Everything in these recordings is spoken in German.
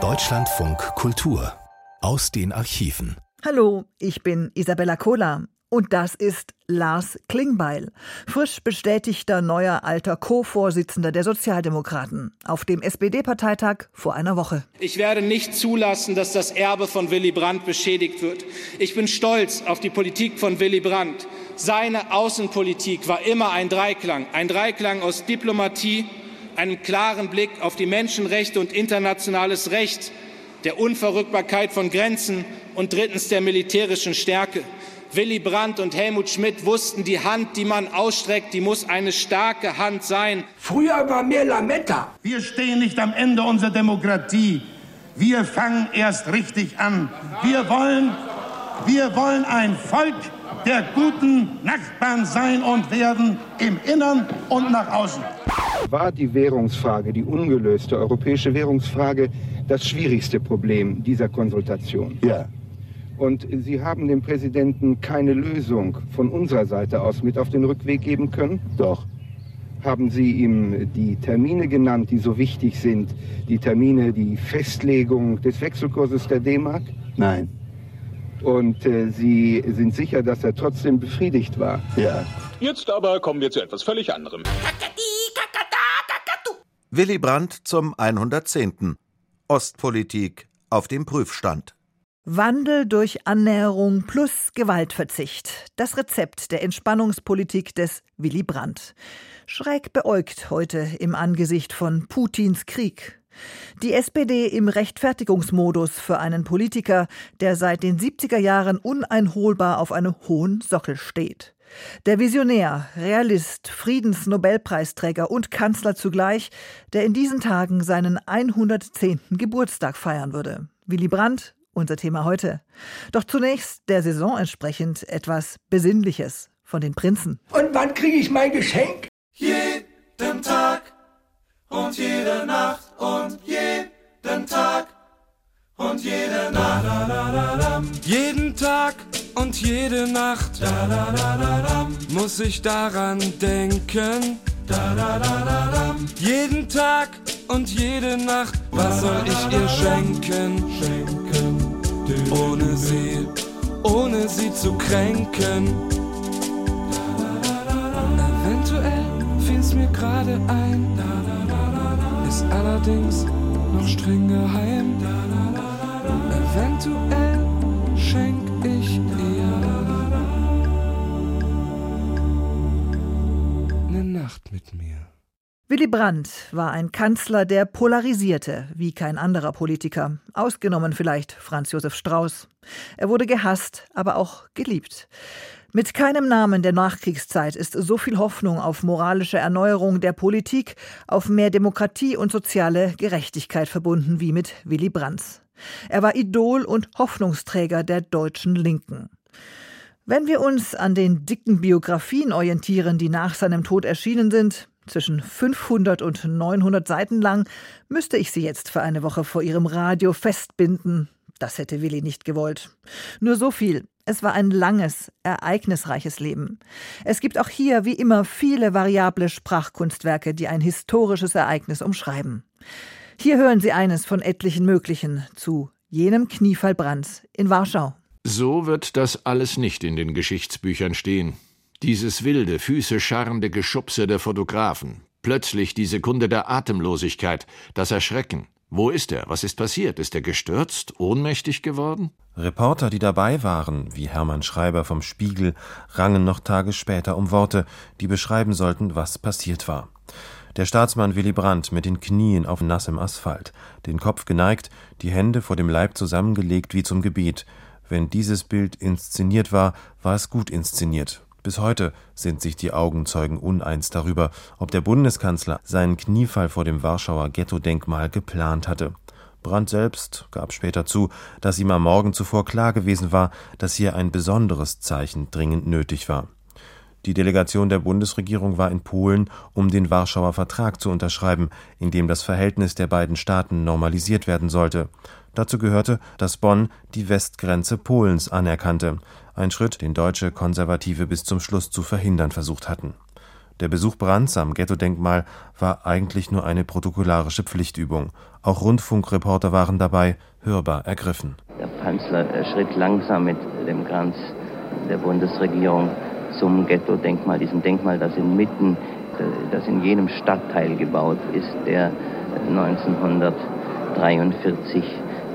Deutschlandfunk Kultur aus den Archiven. Hallo, ich bin Isabella Kohler. Und das ist Lars Klingbeil, frisch bestätigter neuer alter Co-Vorsitzender der Sozialdemokraten auf dem SPD-Parteitag vor einer Woche. Ich werde nicht zulassen, dass das Erbe von Willy Brandt beschädigt wird. Ich bin stolz auf die Politik von Willy Brandt. Seine Außenpolitik war immer ein Dreiklang, ein Dreiklang aus Diplomatie, einem klaren Blick auf die Menschenrechte und internationales Recht, der Unverrückbarkeit von Grenzen und drittens der militärischen Stärke. Willy Brandt und Helmut Schmidt wussten, die Hand, die man ausstreckt, die muss eine starke Hand sein. Früher war mehr Lametta. Wir stehen nicht am Ende unserer Demokratie. Wir fangen erst richtig an. Wir wollen, wir wollen ein Volk der guten Nachbarn sein und werden im Innern und nach außen. War die Währungsfrage, die ungelöste europäische Währungsfrage, das schwierigste Problem dieser Konsultation? Ja. Und Sie haben dem Präsidenten keine Lösung von unserer Seite aus mit auf den Rückweg geben können? Doch. Haben Sie ihm die Termine genannt, die so wichtig sind? Die Termine, die Festlegung des Wechselkurses der D-Mark? Nein. Und äh, Sie sind sicher, dass er trotzdem befriedigt war? Ja. Jetzt aber kommen wir zu etwas völlig anderem. Willy Brandt zum 110. Ostpolitik auf dem Prüfstand. Wandel durch Annäherung plus Gewaltverzicht. Das Rezept der Entspannungspolitik des Willy Brandt. Schräg beäugt heute im Angesicht von Putins Krieg. Die SPD im Rechtfertigungsmodus für einen Politiker, der seit den 70er Jahren uneinholbar auf einem hohen Sockel steht. Der Visionär, Realist, Friedensnobelpreisträger und Kanzler zugleich, der in diesen Tagen seinen 110. Geburtstag feiern würde. Willy Brandt unser Thema heute. Doch zunächst der Saison entsprechend etwas Besinnliches von den Prinzen. Und wann kriege ich mein Geschenk? Jeden Tag und jede Nacht und jeden Tag und jede Nacht. Jeden Tag und jede Nacht muss ich daran denken. Jeden Tag und jede Nacht, was soll ich ihr schenken? Schenken. Ohne sie, ohne sie zu kränken. Eventuell fiel's mir gerade ein, allerdings noch streng geheim. Eventuell schenk ich ihr eine Nacht mit mir. Willy Brandt war ein Kanzler, der polarisierte, wie kein anderer Politiker, ausgenommen vielleicht Franz Josef Strauß. Er wurde gehasst, aber auch geliebt. Mit keinem Namen der Nachkriegszeit ist so viel Hoffnung auf moralische Erneuerung der Politik, auf mehr Demokratie und soziale Gerechtigkeit verbunden wie mit Willy Brandt. Er war Idol und Hoffnungsträger der deutschen Linken. Wenn wir uns an den dicken Biografien orientieren, die nach seinem Tod erschienen sind, zwischen 500 und 900 Seiten lang, müsste ich sie jetzt für eine Woche vor ihrem Radio festbinden. Das hätte Willi nicht gewollt. Nur so viel. Es war ein langes, ereignisreiches Leben. Es gibt auch hier, wie immer, viele variable Sprachkunstwerke, die ein historisches Ereignis umschreiben. Hier hören Sie eines von etlichen möglichen zu jenem Kniefall Brands in Warschau. So wird das alles nicht in den Geschichtsbüchern stehen. Dieses wilde, Füße scharrende Geschubse der Fotografen, plötzlich die Sekunde der Atemlosigkeit, das Erschrecken. Wo ist er? Was ist passiert? Ist er gestürzt? Ohnmächtig geworden? Reporter, die dabei waren, wie Hermann Schreiber vom Spiegel, rangen noch Tage später um Worte, die beschreiben sollten, was passiert war. Der Staatsmann Willy Brandt mit den Knien auf nassem Asphalt, den Kopf geneigt, die Hände vor dem Leib zusammengelegt wie zum Gebet. Wenn dieses Bild inszeniert war, war es gut inszeniert, bis heute sind sich die Augenzeugen uneins darüber, ob der Bundeskanzler seinen Kniefall vor dem Warschauer Ghetto-Denkmal geplant hatte. Brandt selbst gab später zu, dass ihm am Morgen zuvor klar gewesen war, dass hier ein besonderes Zeichen dringend nötig war. Die Delegation der Bundesregierung war in Polen, um den Warschauer Vertrag zu unterschreiben, in dem das Verhältnis der beiden Staaten normalisiert werden sollte. Dazu gehörte, dass Bonn die Westgrenze Polens anerkannte, ein Schritt, den deutsche Konservative bis zum Schluss zu verhindern versucht hatten. Der Besuch Brandts am Ghetto-Denkmal war eigentlich nur eine protokollarische Pflichtübung. Auch Rundfunkreporter waren dabei, hörbar ergriffen. Der Kanzler schritt langsam mit dem Kranz der Bundesregierung zum Ghetto-Denkmal, diesem Denkmal, das inmitten, das in jenem Stadtteil gebaut ist, der 1943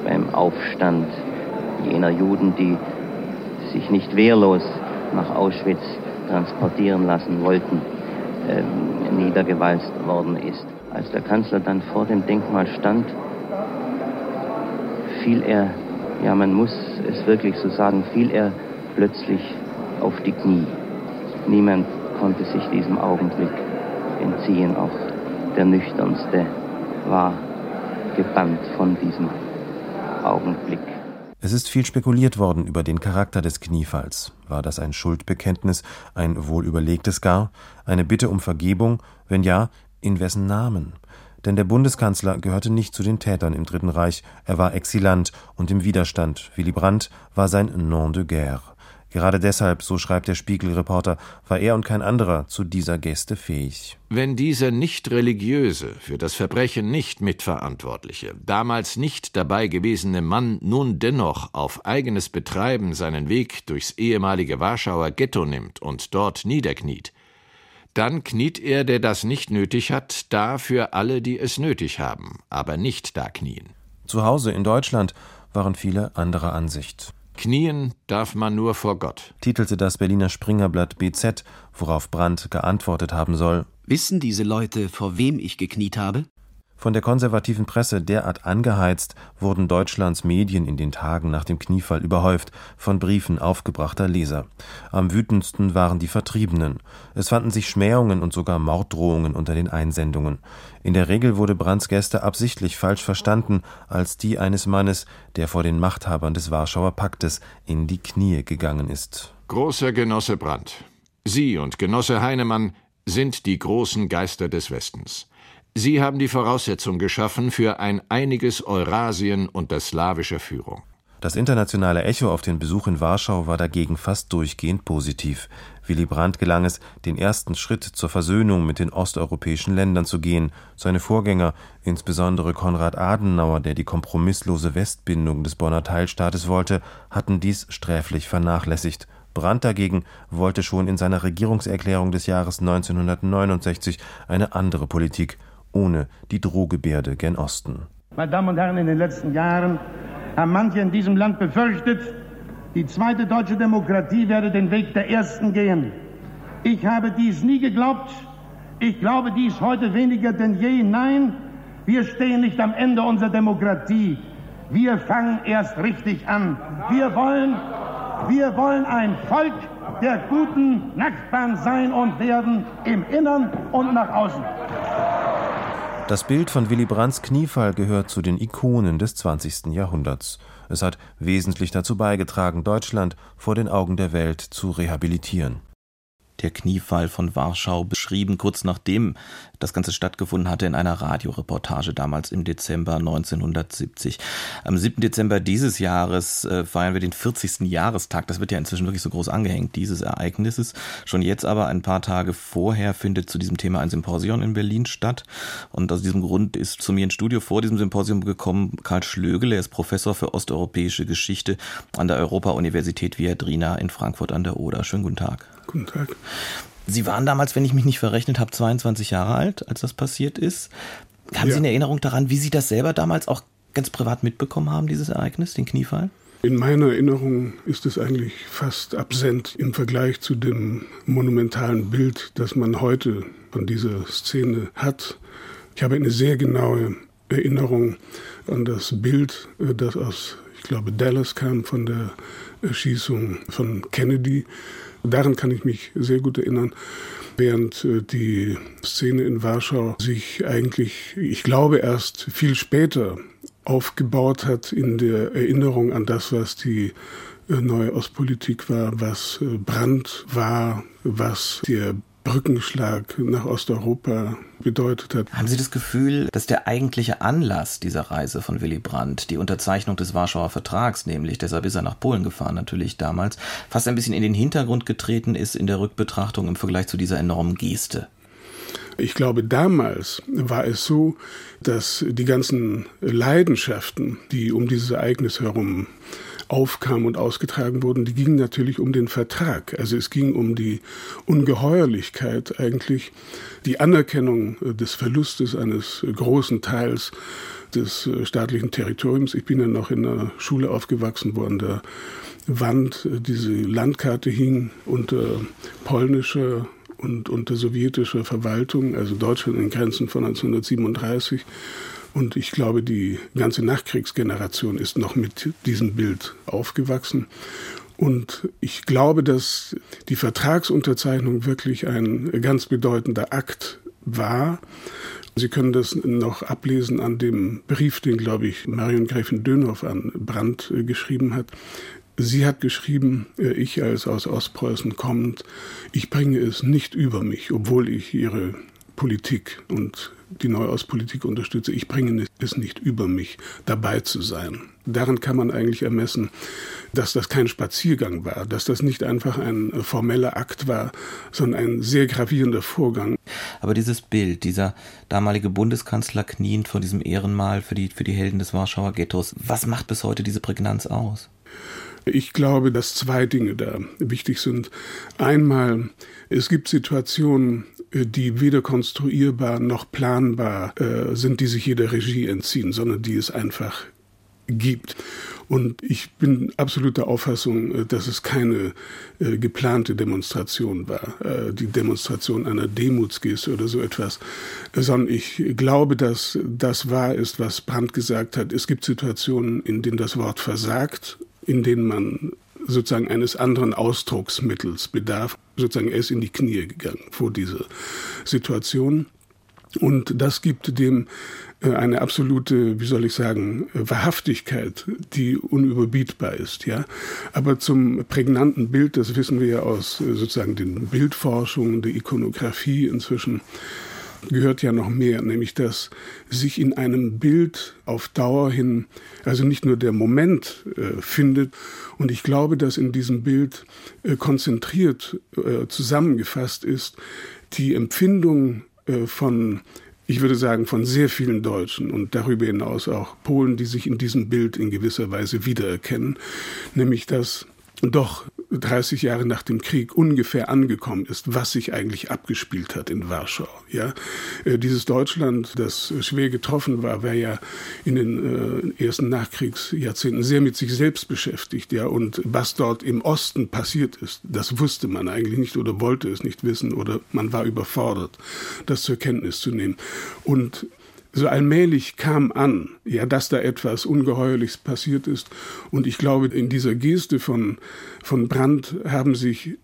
beim Aufstand jener Juden, die sich nicht wehrlos nach Auschwitz transportieren lassen wollten, äh, niedergewalzt worden ist. Als der Kanzler dann vor dem Denkmal stand, fiel er, ja man muss es wirklich so sagen, fiel er plötzlich auf die Knie. Niemand konnte sich diesem Augenblick entziehen, auch der nüchternste war gebannt von diesem Augenblick. Es ist viel spekuliert worden über den Charakter des Kniefalls. War das ein Schuldbekenntnis, ein wohlüberlegtes gar, eine Bitte um Vergebung? Wenn ja, in wessen Namen? Denn der Bundeskanzler gehörte nicht zu den Tätern im Dritten Reich, er war Exilant und im Widerstand. Willy Brandt war sein Nom de guerre. Gerade deshalb, so schreibt der Spiegelreporter, war er und kein anderer zu dieser Geste fähig. Wenn dieser nicht religiöse, für das Verbrechen nicht mitverantwortliche, damals nicht dabei gewesene Mann nun dennoch auf eigenes Betreiben seinen Weg durchs ehemalige Warschauer Ghetto nimmt und dort niederkniet, dann kniet er, der das nicht nötig hat, da für alle, die es nötig haben, aber nicht da knien. Zu Hause in Deutschland waren viele anderer Ansicht. Knien darf man nur vor Gott, titelte das Berliner Springerblatt BZ, worauf Brandt geantwortet haben soll. Wissen diese Leute, vor wem ich gekniet habe? Von der konservativen Presse derart angeheizt, wurden Deutschlands Medien in den Tagen nach dem Kniefall überhäuft von Briefen aufgebrachter Leser. Am wütendsten waren die Vertriebenen. Es fanden sich Schmähungen und sogar Morddrohungen unter den Einsendungen. In der Regel wurde Brandts Gäste absichtlich falsch verstanden als die eines Mannes, der vor den Machthabern des Warschauer Paktes in die Knie gegangen ist. Großer Genosse Brandt, Sie und Genosse Heinemann sind die großen Geister des Westens. Sie haben die Voraussetzung geschaffen für ein einiges Eurasien unter slawischer Führung. Das internationale Echo auf den Besuch in Warschau war dagegen fast durchgehend positiv. Willy Brandt gelang es, den ersten Schritt zur Versöhnung mit den osteuropäischen Ländern zu gehen. Seine Vorgänger, insbesondere Konrad Adenauer, der die kompromisslose Westbindung des Bonner Teilstaates wollte, hatten dies sträflich vernachlässigt. Brandt dagegen wollte schon in seiner Regierungserklärung des Jahres 1969 eine andere Politik ohne die Drohgebärde gen Osten. Meine Damen und Herren, in den letzten Jahren haben manche in diesem Land befürchtet, die zweite deutsche Demokratie werde den Weg der ersten gehen. Ich habe dies nie geglaubt. Ich glaube dies heute weniger denn je. Nein, wir stehen nicht am Ende unserer Demokratie. Wir fangen erst richtig an. Wir wollen, wir wollen ein Volk der guten Nachbarn sein und werden im Innern und nach außen. Das Bild von Willy Brandts Kniefall gehört zu den Ikonen des 20. Jahrhunderts. Es hat wesentlich dazu beigetragen, Deutschland vor den Augen der Welt zu rehabilitieren der Kniefall von Warschau beschrieben, kurz nachdem das Ganze stattgefunden hatte in einer Radioreportage damals im Dezember 1970. Am 7. Dezember dieses Jahres äh, feiern wir den 40. Jahrestag. Das wird ja inzwischen wirklich so groß angehängt, dieses Ereignisses. Schon jetzt aber ein paar Tage vorher findet zu diesem Thema ein Symposion in Berlin statt. Und aus diesem Grund ist zu mir ins Studio vor diesem Symposium gekommen Karl Schlögel. Er ist Professor für osteuropäische Geschichte an der Europa-Universität Viadrina in Frankfurt an der Oder. Schönen guten Tag. Guten Tag. Sie waren damals, wenn ich mich nicht verrechnet habe, 22 Jahre alt, als das passiert ist. Haben ja. Sie eine Erinnerung daran, wie Sie das selber damals auch ganz privat mitbekommen haben, dieses Ereignis, den Kniefall? In meiner Erinnerung ist es eigentlich fast absent im Vergleich zu dem monumentalen Bild, das man heute von dieser Szene hat. Ich habe eine sehr genaue Erinnerung an das Bild, äh, das aus, ich glaube, Dallas kam von der Erschießung von Kennedy. Daran kann ich mich sehr gut erinnern, während äh, die Szene in Warschau sich eigentlich, ich glaube, erst viel später aufgebaut hat in der Erinnerung an das, was die äh, neue Ostpolitik war, was äh, Brand war, was der Brückenschlag nach Osteuropa bedeutet hat. Haben Sie das Gefühl, dass der eigentliche Anlass dieser Reise von Willy Brandt, die Unterzeichnung des Warschauer Vertrags, nämlich deshalb ist er nach Polen gefahren natürlich damals, fast ein bisschen in den Hintergrund getreten ist in der Rückbetrachtung im Vergleich zu dieser enormen Geste? Ich glaube, damals war es so, dass die ganzen Leidenschaften, die um dieses Ereignis herum aufkamen und ausgetragen wurden, die gingen natürlich um den Vertrag. Also es ging um die Ungeheuerlichkeit eigentlich, die Anerkennung des Verlustes eines großen Teils des staatlichen Territoriums. Ich bin ja noch in einer Schule aufgewachsen, wo an der Wand diese Landkarte hing unter polnischer und unter sowjetischer Verwaltung, also Deutschland in Grenzen von 1937. Und ich glaube, die ganze Nachkriegsgeneration ist noch mit diesem Bild aufgewachsen. Und ich glaube, dass die Vertragsunterzeichnung wirklich ein ganz bedeutender Akt war. Sie können das noch ablesen an dem Brief, den, glaube ich, Marion Gräfin Dönhoff an Brandt äh, geschrieben hat. Sie hat geschrieben, äh, ich als aus Ostpreußen kommend, ich bringe es nicht über mich, obwohl ich ihre Politik und die Neuauspolitik unterstütze. Ich bringe es nicht über mich, dabei zu sein. Daran kann man eigentlich ermessen, dass das kein Spaziergang war, dass das nicht einfach ein formeller Akt war, sondern ein sehr gravierender Vorgang. Aber dieses Bild, dieser damalige Bundeskanzler kniend vor diesem Ehrenmal für die, für die Helden des Warschauer Ghettos, was macht bis heute diese Prägnanz aus? Ich glaube, dass zwei Dinge da wichtig sind. Einmal, es gibt Situationen, die weder konstruierbar noch planbar äh, sind, die sich jeder Regie entziehen, sondern die es einfach gibt. Und ich bin absolut der Auffassung, äh, dass es keine äh, geplante Demonstration war, äh, die Demonstration einer Demutsgeste oder so etwas, sondern ich glaube, dass das wahr ist, was Brandt gesagt hat. Es gibt Situationen, in denen das Wort versagt, in denen man sozusagen eines anderen Ausdrucksmittels bedarf. Sozusagen er ist in die Knie gegangen vor dieser Situation. Und das gibt dem äh, eine absolute, wie soll ich sagen, Wahrhaftigkeit, die unüberbietbar ist, ja. Aber zum prägnanten Bild, das wissen wir ja aus äh, sozusagen den Bildforschungen, der Ikonografie inzwischen, gehört ja noch mehr, nämlich dass sich in einem Bild auf Dauer hin, also nicht nur der Moment äh, findet, und ich glaube, dass in diesem Bild äh, konzentriert äh, zusammengefasst ist die Empfindung äh, von ich würde sagen, von sehr vielen Deutschen und darüber hinaus auch Polen, die sich in diesem Bild in gewisser Weise wiedererkennen, nämlich dass doch 30 Jahre nach dem Krieg ungefähr angekommen ist, was sich eigentlich abgespielt hat in Warschau. Ja, äh, dieses Deutschland, das schwer getroffen war, war ja in den äh, ersten Nachkriegsjahrzehnten sehr mit sich selbst beschäftigt. Ja, und was dort im Osten passiert ist, das wusste man eigentlich nicht oder wollte es nicht wissen oder man war überfordert, das zur Kenntnis zu nehmen. Und so allmählich kam an, ja, dass da etwas Ungeheuerliches passiert ist. Und ich glaube, in dieser Geste von, von Brandt haben sich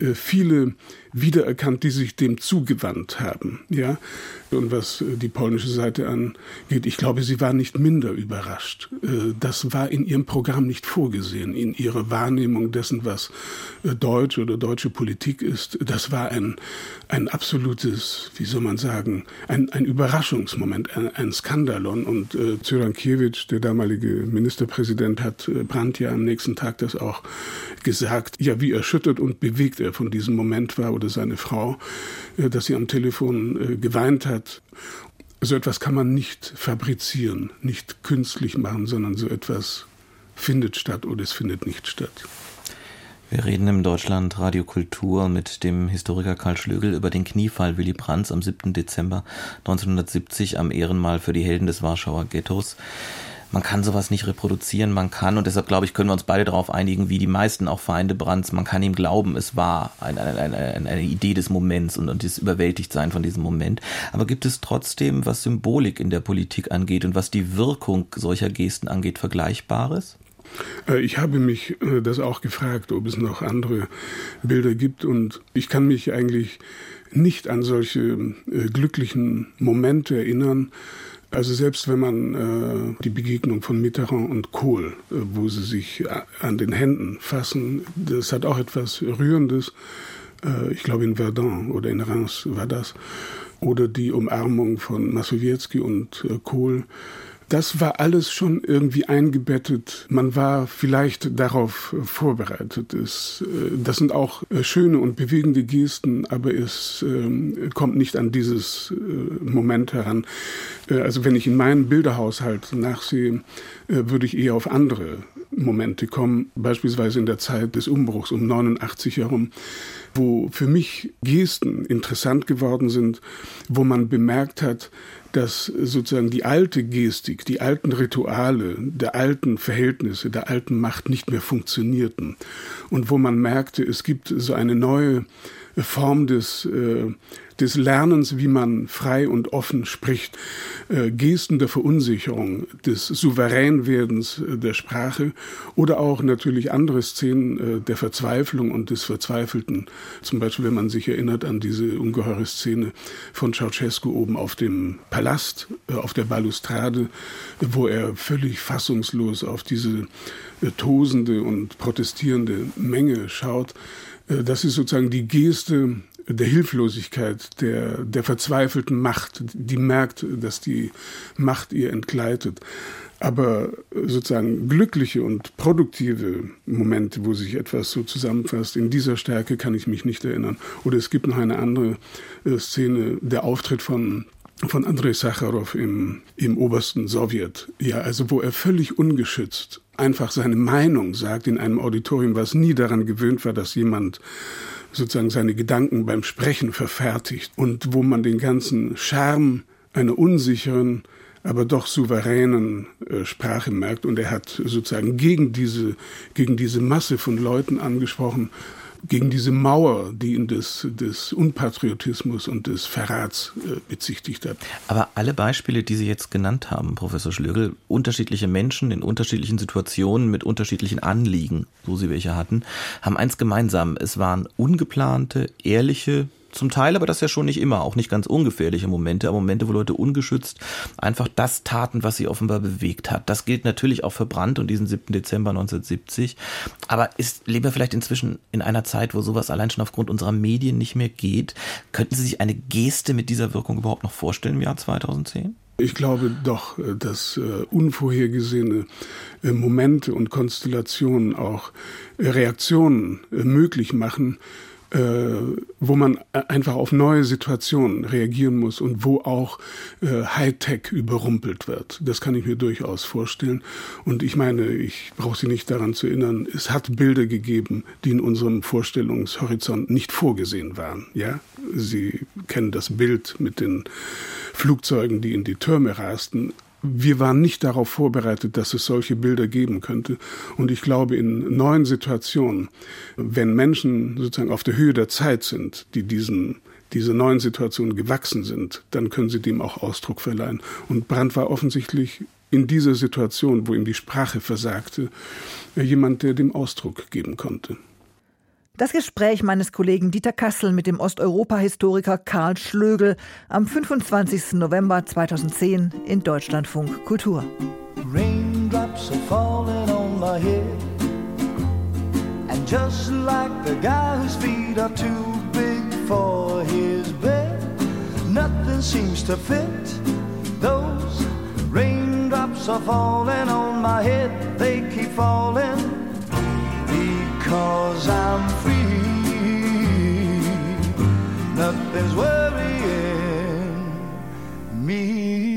äh, viele wiedererkannt, die sich dem zugewandt haben. Ja? Und was äh, die polnische Seite angeht, ich glaube, sie war nicht minder überrascht. Äh, das war in ihrem Programm nicht vorgesehen, in ihrer Wahrnehmung dessen, was Deutsch oder deutsche Politik ist. Das war ein, ein absolutes, wie soll man sagen, ein, ein Überraschungsmoment, ein, ein Skandalon. Und äh, Zyrankiewicz, der damalige Ministerpräsident, hat Brandt ja am nächsten Tag das auch gesagt, ja, wie erschüttert und bewegt er von diesem Moment war oder seine Frau, äh, dass sie am Telefon äh, geweint hat. So etwas kann man nicht fabrizieren, nicht künstlich machen, sondern so etwas findet statt oder es findet nicht statt. Wir reden im Deutschland Radio Kultur mit dem Historiker Karl Schlögel über den Kniefall Willy Brandts am 7. Dezember 1970 am Ehrenmal für die Helden des Warschauer Ghettos man kann sowas nicht reproduzieren, man kann, und deshalb glaube ich, können wir uns beide darauf einigen, wie die meisten auch Feinde Brands, man kann ihm glauben, es war eine, eine, eine, eine Idee des Moments und, und das Überwältigtsein von diesem Moment. Aber gibt es trotzdem, was Symbolik in der Politik angeht und was die Wirkung solcher Gesten angeht, Vergleichbares? Äh, ich habe mich äh, das auch gefragt, ob es noch andere Bilder gibt und ich kann mich eigentlich nicht an solche äh, glücklichen Momente erinnern, also selbst wenn man äh, die Begegnung von Mitterrand und Kohl, äh, wo sie sich an den Händen fassen, das hat auch etwas Rührendes. äh, ich glaube in Verdun oder in Reims war das, oder die Umarmung von Masowiecki und äh, Kohl. Das war alles schon irgendwie eingebettet. Man war vielleicht darauf vorbereitet. Es, äh, das sind auch äh, schöne und bewegende Gesten, aber es äh, kommt nicht an dieses äh, Moment heran. Äh, also wenn ich in meinen Bilderhaushalt nachsehe, äh, würde ich eher auf andere Momente kommen, beispielsweise in der Zeit des Umbruchs um 89 herum, wo für mich Gesten interessant geworden sind, wo man bemerkt hat, dass sozusagen die alte Gestik, die alten Rituale, der alten Verhältnisse, der alten Macht nicht mehr funktionierten. Und wo man merkte, es gibt so eine neue Form des äh, des Lernens, wie man frei und offen spricht, äh, Gesten der Verunsicherung, des Souveränwerdens äh, der Sprache oder auch natürlich andere Szenen äh, der Verzweiflung und des Verzweifelten. Zum Beispiel, wenn man sich erinnert an diese ungeheure Szene von Ceausescu oben auf dem Palast, äh, auf der Balustrade, wo er völlig fassungslos auf diese äh, tosende und protestierende Menge schaut. Äh, das ist sozusagen die Geste der Hilflosigkeit, der, der verzweifelten Macht, die merkt, dass die Macht ihr entgleitet. Aber sozusagen glückliche und produktive Momente, wo sich etwas so zusammenfasst, in dieser Stärke kann ich mich nicht erinnern. Oder es gibt noch eine andere äh, Szene, der Auftritt von von Andrei Sacharow im, im obersten Sowjet. Ja, also wo er völlig ungeschützt einfach seine Meinung sagt in einem Auditorium, was nie daran gewöhnt war, dass jemand sozusagen seine Gedanken beim Sprechen verfertigt und wo man den ganzen Charme einer unsicheren, aber doch souveränen äh, Sprache merkt. Und er hat sozusagen gegen diese, gegen diese Masse von Leuten angesprochen, gegen diese Mauer, die ihn des, des Unpatriotismus und des Verrats äh, bezichtigt hat. Aber alle Beispiele, die Sie jetzt genannt haben, Professor Schlögel, unterschiedliche Menschen in unterschiedlichen Situationen mit unterschiedlichen Anliegen, so sie welche hatten, haben eins gemeinsam. Es waren ungeplante, ehrliche, zum Teil, aber das ja schon nicht immer, auch nicht ganz ungefährliche Momente, aber Momente, wo Leute ungeschützt einfach das taten, was sie offenbar bewegt hat. Das gilt natürlich auch für Brandt und diesen 7. Dezember 1970. Aber ist, leben wir vielleicht inzwischen in einer Zeit, wo sowas allein schon aufgrund unserer Medien nicht mehr geht? Könnten Sie sich eine Geste mit dieser Wirkung überhaupt noch vorstellen im Jahr 2010? Ich glaube doch, dass äh, unvorhergesehene äh, Momente und Konstellationen auch äh, Reaktionen möglich machen, äh, wo man einfach auf neue Situationen reagieren muss und wo auch äh, Hightech überrumpelt wird. Das kann ich mir durchaus vorstellen. Und ich meine, ich brauche Sie nicht daran zu erinnern, es hat Bilder gegeben, die in unserem Vorstellungshorizont nicht vorgesehen waren. Ja, Sie kennen das Bild mit den Flugzeugen, die in die Türme rasten wir waren nicht darauf vorbereitet, dass es solche Bilder geben könnte. Und ich glaube, in neuen Situationen, wenn Menschen sozusagen auf der Höhe der Zeit sind, die diesen diese neuen Situationen gewachsen sind, dann können sie dem auch Ausdruck verleihen. Und Brandt war offensichtlich in dieser Situation, wo ihm die Sprache versagte, jemand, der dem Ausdruck geben konnte. Das Gespräch meines Kollegen Dieter Kassel mit dem Osteuropa-Historiker Karl Schlögel am 25. November 2010 in Deutschlandfunk Kultur. Raindrops are falling on my head And just like the guy whose feet are too big for his bed Nothing seems to fit Those raindrops are falling on my head They keep falling Cause I'm free. Nothing's worrying me.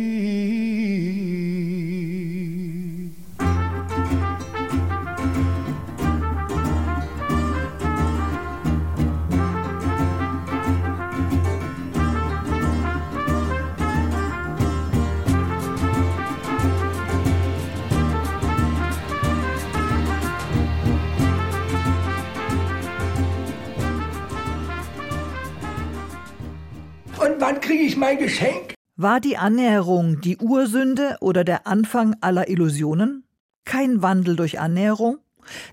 Kriege ich mein Geschenk? War die Annäherung die Ursünde oder der Anfang aller Illusionen? Kein Wandel durch Annäherung?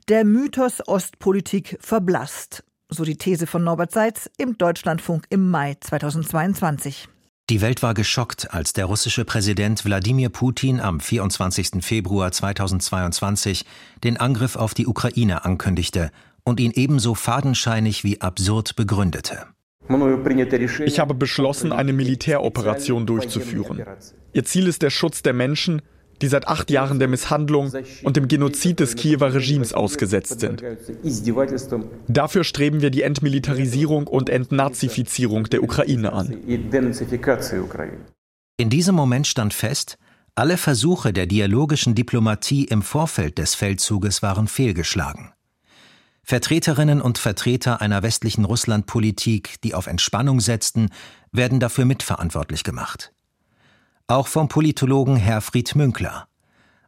Der Mythos Ostpolitik verblasst. So die These von Norbert Seitz im Deutschlandfunk im Mai 2022. Die Welt war geschockt, als der russische Präsident Wladimir Putin am 24. Februar 2022 den Angriff auf die Ukraine ankündigte und ihn ebenso fadenscheinig wie absurd begründete. Ich habe beschlossen, eine Militäroperation durchzuführen. Ihr Ziel ist der Schutz der Menschen, die seit acht Jahren der Misshandlung und dem Genozid des Kiewer Regimes ausgesetzt sind. Dafür streben wir die Entmilitarisierung und Entnazifizierung der Ukraine an. In diesem Moment stand fest, alle Versuche der dialogischen Diplomatie im Vorfeld des Feldzuges waren fehlgeschlagen. Vertreterinnen und Vertreter einer westlichen Russlandpolitik, die auf Entspannung setzten, werden dafür mitverantwortlich gemacht. Auch vom Politologen Herfried Münkler.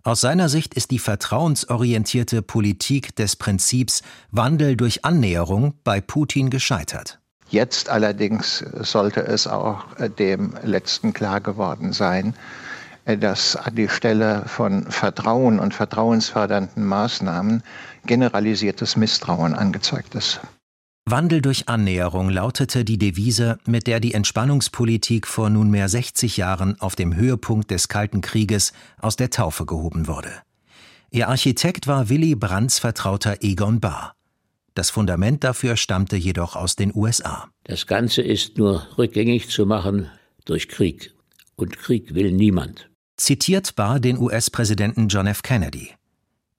Aus seiner Sicht ist die vertrauensorientierte Politik des Prinzips Wandel durch Annäherung bei Putin gescheitert. Jetzt allerdings sollte es auch dem Letzten klar geworden sein, dass an die Stelle von Vertrauen und vertrauensfördernden Maßnahmen generalisiertes Misstrauen angezeigt ist. Wandel durch Annäherung lautete die Devise, mit der die Entspannungspolitik vor nunmehr 60 Jahren auf dem Höhepunkt des Kalten Krieges aus der Taufe gehoben wurde. Ihr Architekt war Willy Brandts Vertrauter Egon Bahr. Das Fundament dafür stammte jedoch aus den USA. Das Ganze ist nur rückgängig zu machen durch Krieg. Und Krieg will niemand. Zitiert Bahr den US-Präsidenten John F. Kennedy.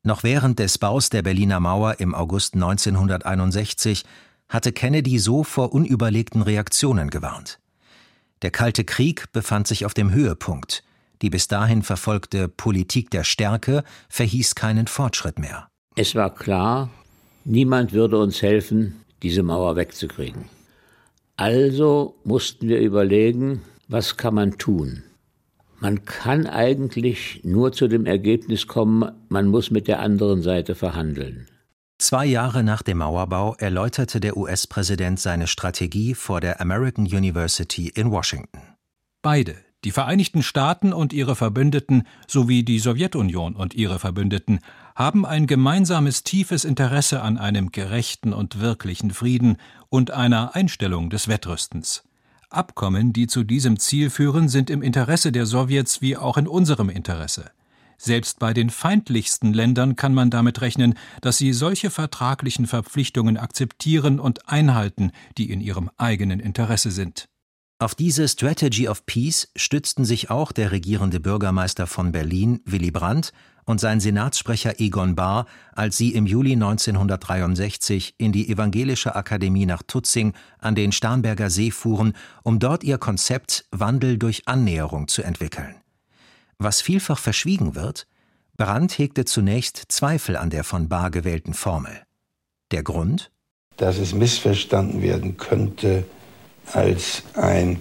Noch während des Baus der Berliner Mauer im August 1961 hatte Kennedy so vor unüberlegten Reaktionen gewarnt. Der Kalte Krieg befand sich auf dem Höhepunkt. Die bis dahin verfolgte Politik der Stärke verhieß keinen Fortschritt mehr. Es war klar, niemand würde uns helfen, diese Mauer wegzukriegen. Also mussten wir überlegen, was kann man tun? Man kann eigentlich nur zu dem Ergebnis kommen, man muss mit der anderen Seite verhandeln. Zwei Jahre nach dem Mauerbau erläuterte der US-Präsident seine Strategie vor der American University in Washington. Beide, die Vereinigten Staaten und ihre Verbündeten sowie die Sowjetunion und ihre Verbündeten, haben ein gemeinsames tiefes Interesse an einem gerechten und wirklichen Frieden und einer Einstellung des Wettrüstens. Abkommen, die zu diesem Ziel führen, sind im Interesse der Sowjets wie auch in unserem Interesse. Selbst bei den feindlichsten Ländern kann man damit rechnen, dass sie solche vertraglichen Verpflichtungen akzeptieren und einhalten, die in ihrem eigenen Interesse sind. Auf diese Strategy of Peace stützten sich auch der regierende Bürgermeister von Berlin, Willy Brandt, und sein Senatssprecher Egon Bahr, als sie im Juli 1963 in die Evangelische Akademie nach Tutzing an den Starnberger See fuhren, um dort ihr Konzept Wandel durch Annäherung zu entwickeln. Was vielfach verschwiegen wird, Brandt hegte zunächst Zweifel an der von Bahr gewählten Formel. Der Grund? Dass es missverstanden werden könnte als ein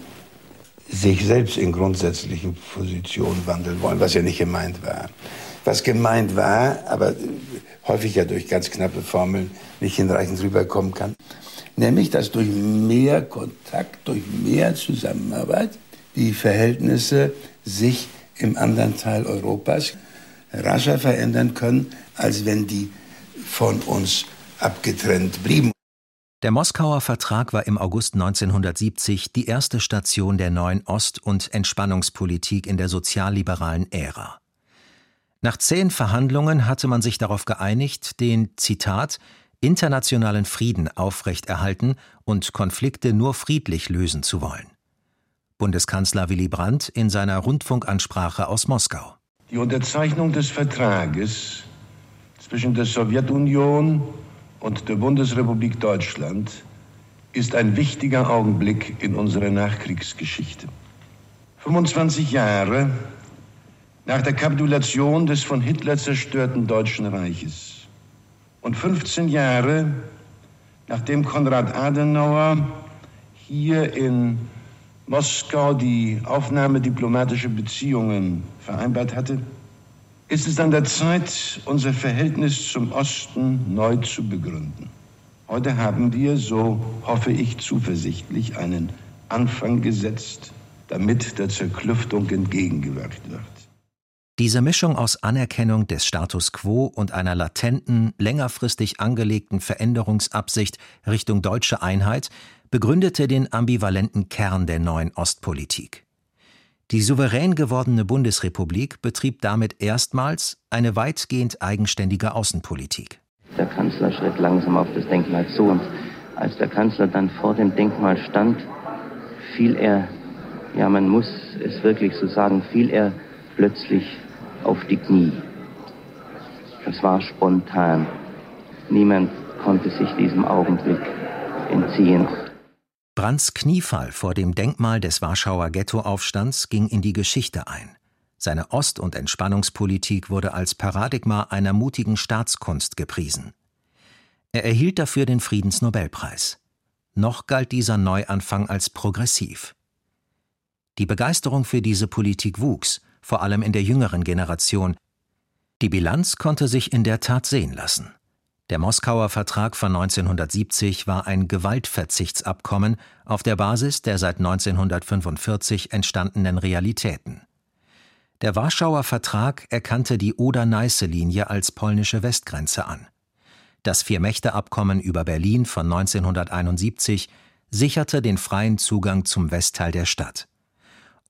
sich selbst in grundsätzlichen Positionen wandeln wollen, was ja nicht gemeint war. Was gemeint war, aber häufig ja durch ganz knappe Formeln nicht hinreichend rüberkommen kann, nämlich dass durch mehr Kontakt, durch mehr Zusammenarbeit die Verhältnisse sich im anderen Teil Europas rascher verändern können, als wenn die von uns abgetrennt blieben. Der Moskauer Vertrag war im August 1970 die erste Station der neuen Ost- und Entspannungspolitik in der sozialliberalen Ära. Nach zehn Verhandlungen hatte man sich darauf geeinigt, den Zitat internationalen Frieden aufrechterhalten und Konflikte nur friedlich lösen zu wollen. Bundeskanzler Willy Brandt in seiner Rundfunkansprache aus Moskau. Die Unterzeichnung des Vertrages zwischen der Sowjetunion und der Bundesrepublik Deutschland ist ein wichtiger Augenblick in unserer Nachkriegsgeschichte. 25 Jahre nach der Kapitulation des von Hitler zerstörten Deutschen Reiches und 15 Jahre nachdem Konrad Adenauer hier in Moskau die Aufnahme diplomatischer Beziehungen vereinbart hatte, ist es an der Zeit, unser Verhältnis zum Osten neu zu begründen. Heute haben wir, so hoffe ich zuversichtlich, einen Anfang gesetzt, damit der Zerklüftung entgegengewirkt wird. Diese Mischung aus Anerkennung des Status quo und einer latenten, längerfristig angelegten Veränderungsabsicht Richtung deutsche Einheit begründete den ambivalenten Kern der neuen Ostpolitik. Die souverän gewordene Bundesrepublik betrieb damit erstmals eine weitgehend eigenständige Außenpolitik. Der Kanzler schritt langsam auf das Denkmal zu und als der Kanzler dann vor dem Denkmal stand, fiel er, ja man muss es wirklich so sagen, fiel er plötzlich auf die Knie. Das war spontan. Niemand konnte sich diesem Augenblick entziehen. Brandts Kniefall vor dem Denkmal des Warschauer Ghettoaufstands ging in die Geschichte ein. Seine Ost- und Entspannungspolitik wurde als Paradigma einer mutigen Staatskunst gepriesen. Er erhielt dafür den Friedensnobelpreis. Noch galt dieser Neuanfang als progressiv. Die Begeisterung für diese Politik wuchs, vor allem in der jüngeren Generation. Die Bilanz konnte sich in der Tat sehen lassen. Der Moskauer Vertrag von 1970 war ein Gewaltverzichtsabkommen auf der Basis der seit 1945 entstandenen Realitäten. Der Warschauer Vertrag erkannte die Oder-Neiße-Linie als polnische Westgrenze an. Das Vier-Mächte-Abkommen über Berlin von 1971 sicherte den freien Zugang zum Westteil der Stadt.